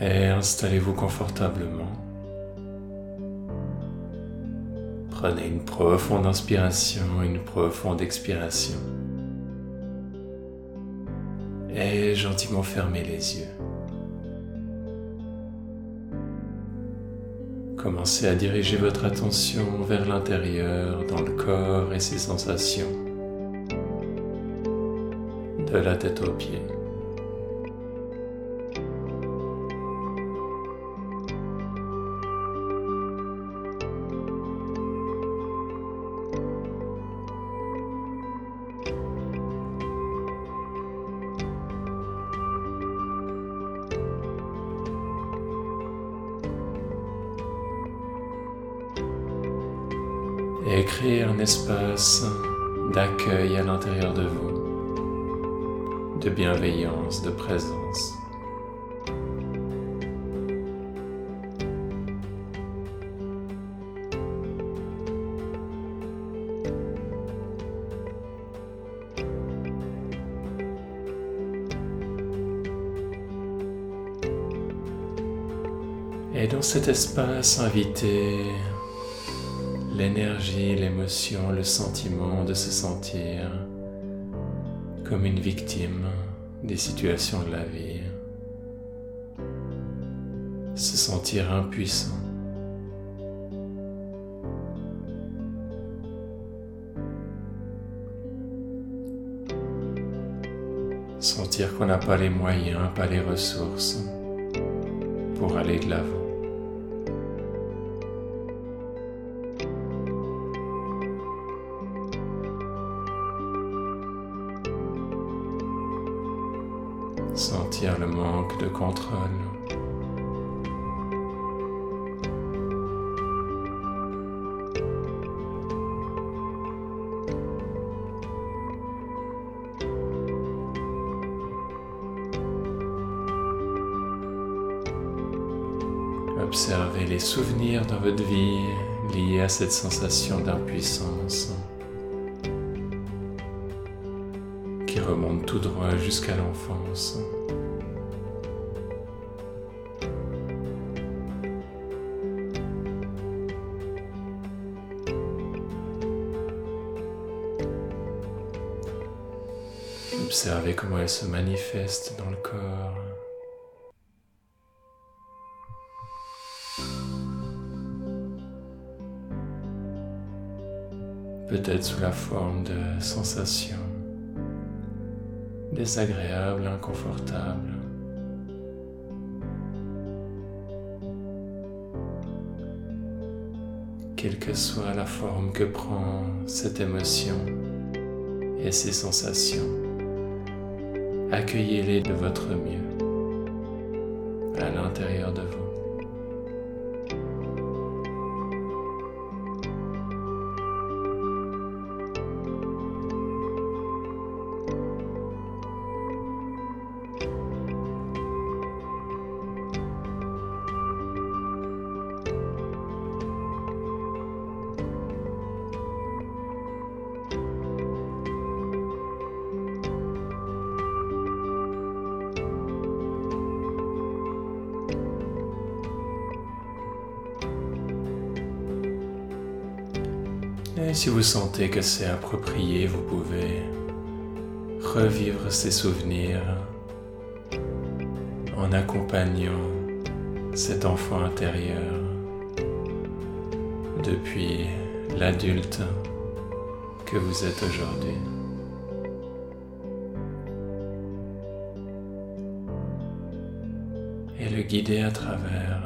Et installez-vous confortablement. Prenez une profonde inspiration, une profonde expiration. Et gentiment fermez les yeux. Commencez à diriger votre attention vers l'intérieur, dans le corps et ses sensations, de la tête aux pieds. Et créer un espace d'accueil à l'intérieur de vous, de bienveillance, de présence. Et dans cet espace, invitez l'énergie, l'émotion, le sentiment de se sentir comme une victime des situations de la vie, se sentir impuissant. Sentir qu'on n'a pas les moyens, pas les ressources pour aller de l'avant. Sentir le manque de contrôle. Observez les souvenirs dans votre vie liés à cette sensation d'impuissance remonte tout droit jusqu'à l'enfance. Observez comment elle se manifeste dans le corps. Peut-être sous la forme de sensations désagréables, inconfortables. Quelle que soit la forme que prend cette émotion et ces sensations. Accueillez-les de votre mieux à l'intérieur de vous. Et si vous sentez que c'est approprié, vous pouvez revivre ces souvenirs en accompagnant cet enfant intérieur depuis l'adulte que vous êtes aujourd'hui. Et le guider à travers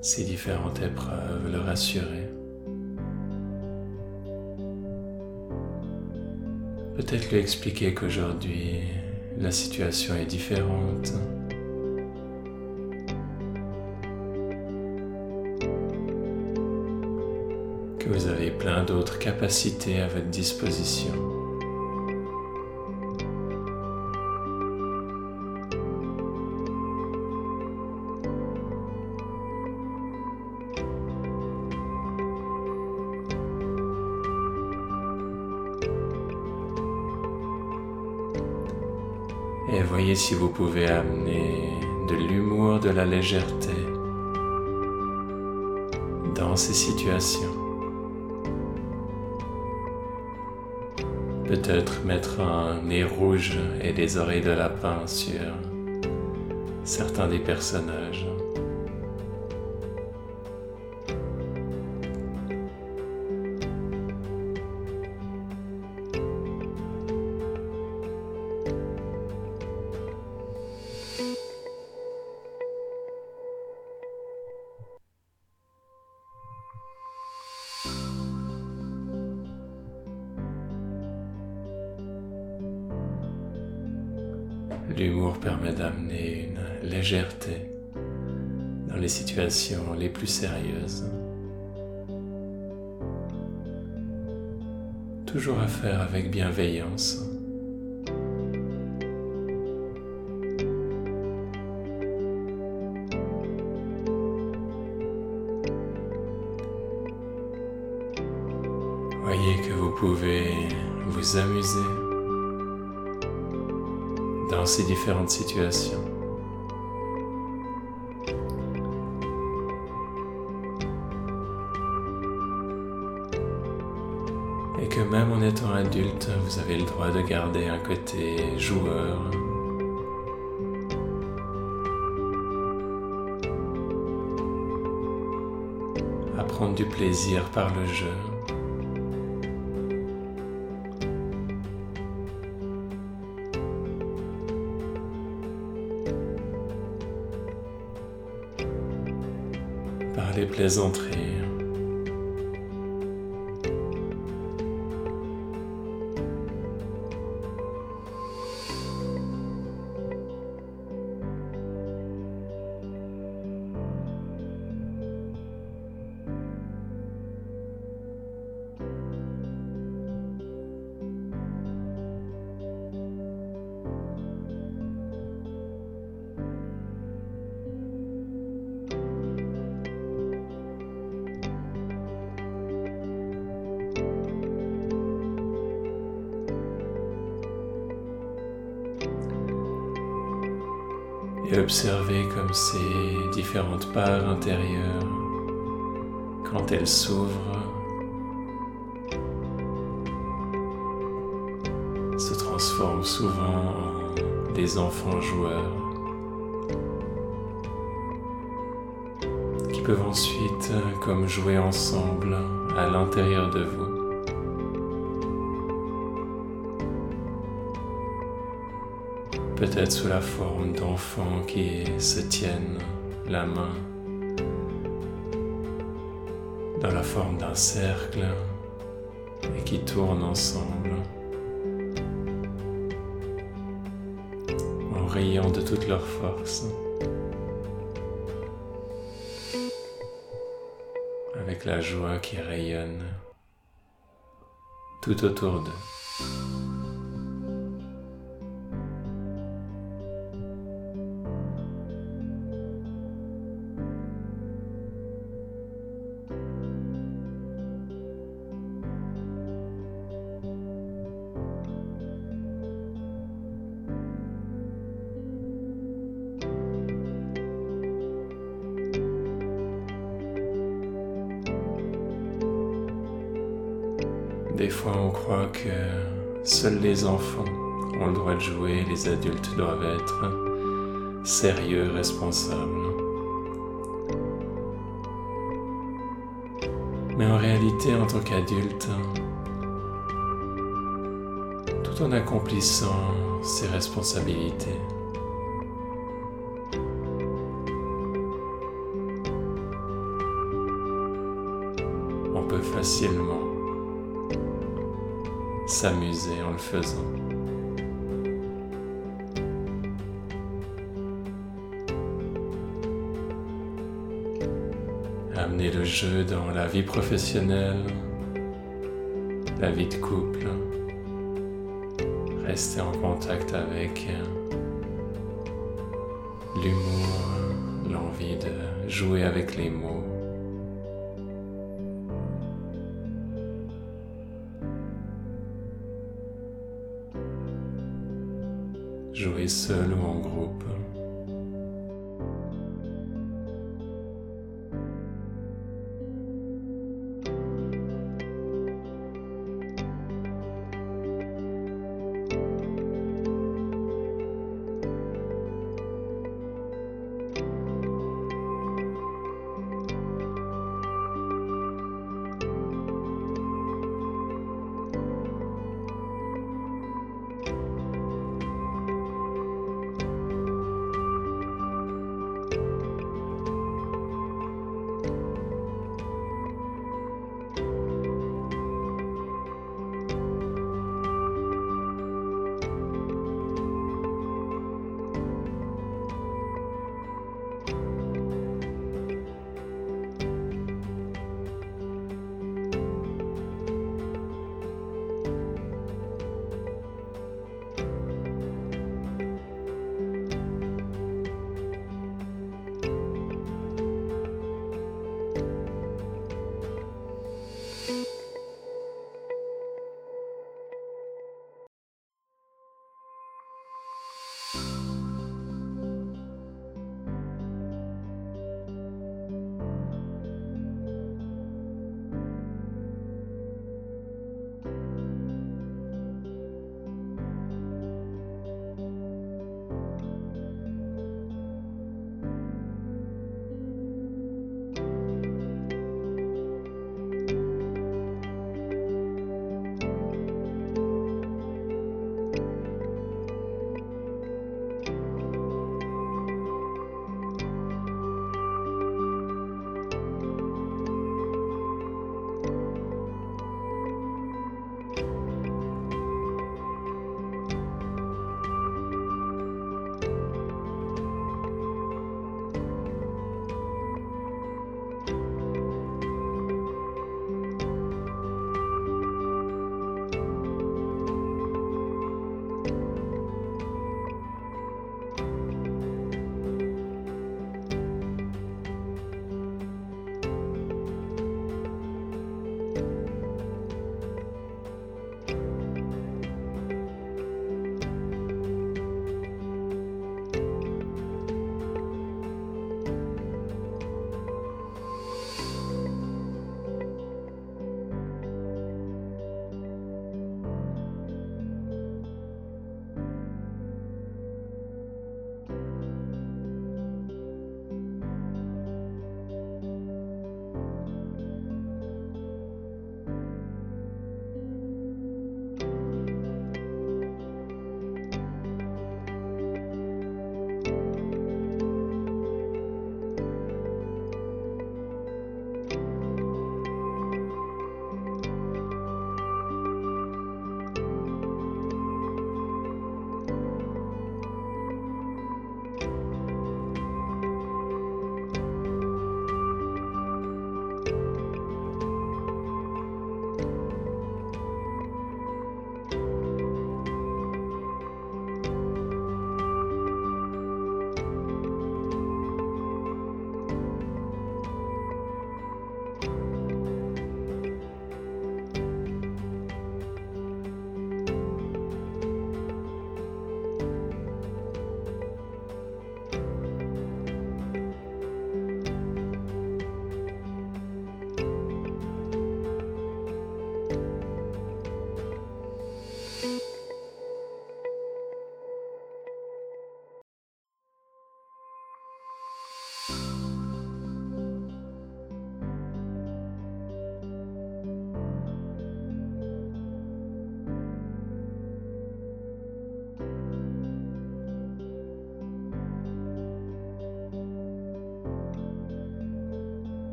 ces différentes épreuves, le rassurer. Peut-être lui expliquer qu'aujourd'hui la situation est différente. Que vous avez plein d'autres capacités à votre disposition. Voyez si vous pouvez amener de l'humour, de la légèreté dans ces situations. Peut-être mettre un nez rouge et des oreilles de lapin sur certains des personnages. Permet d'amener une légèreté dans les situations les plus sérieuses. Toujours à faire avec bienveillance. Voyez que vous pouvez vous amuser ces différentes situations. Et que même en étant adulte, vous avez le droit de garder un côté joueur. À prendre du plaisir par le jeu. Plaisanteries. Et observer comme ces différentes parts intérieures, quand elles s'ouvrent, se transforment souvent en des enfants joueurs qui peuvent ensuite comme jouer ensemble à l'intérieur de vous. Peut-être sous la forme d'enfants qui se tiennent la main dans la forme d'un cercle et qui tournent ensemble en riant de toute leur force avec la joie qui rayonne tout autour d'eux. Des fois, on croit que seuls les enfants ont le droit de jouer, les adultes doivent être sérieux, responsables. Mais en réalité, en tant qu'adulte, tout en accomplissant ses responsabilités, on peut facilement s'amuser en le faisant. Amener le jeu dans la vie professionnelle, la vie de couple, rester en contact avec l'humour, l'envie de jouer avec les mots. Jouer seul ou en groupe.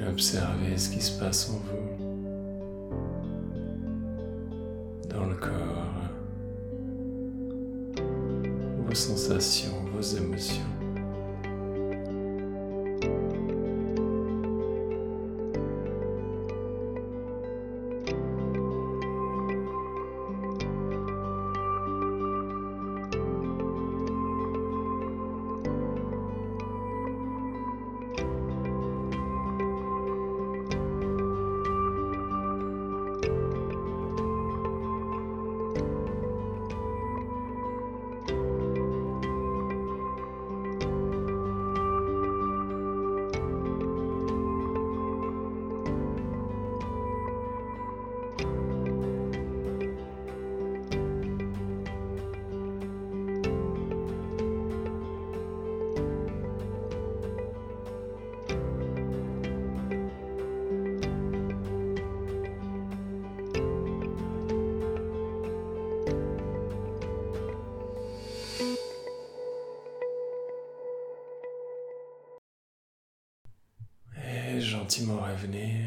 Observez ce qui se passe en vous, dans le corps, vos sensations, vos émotions. Gentiment revenir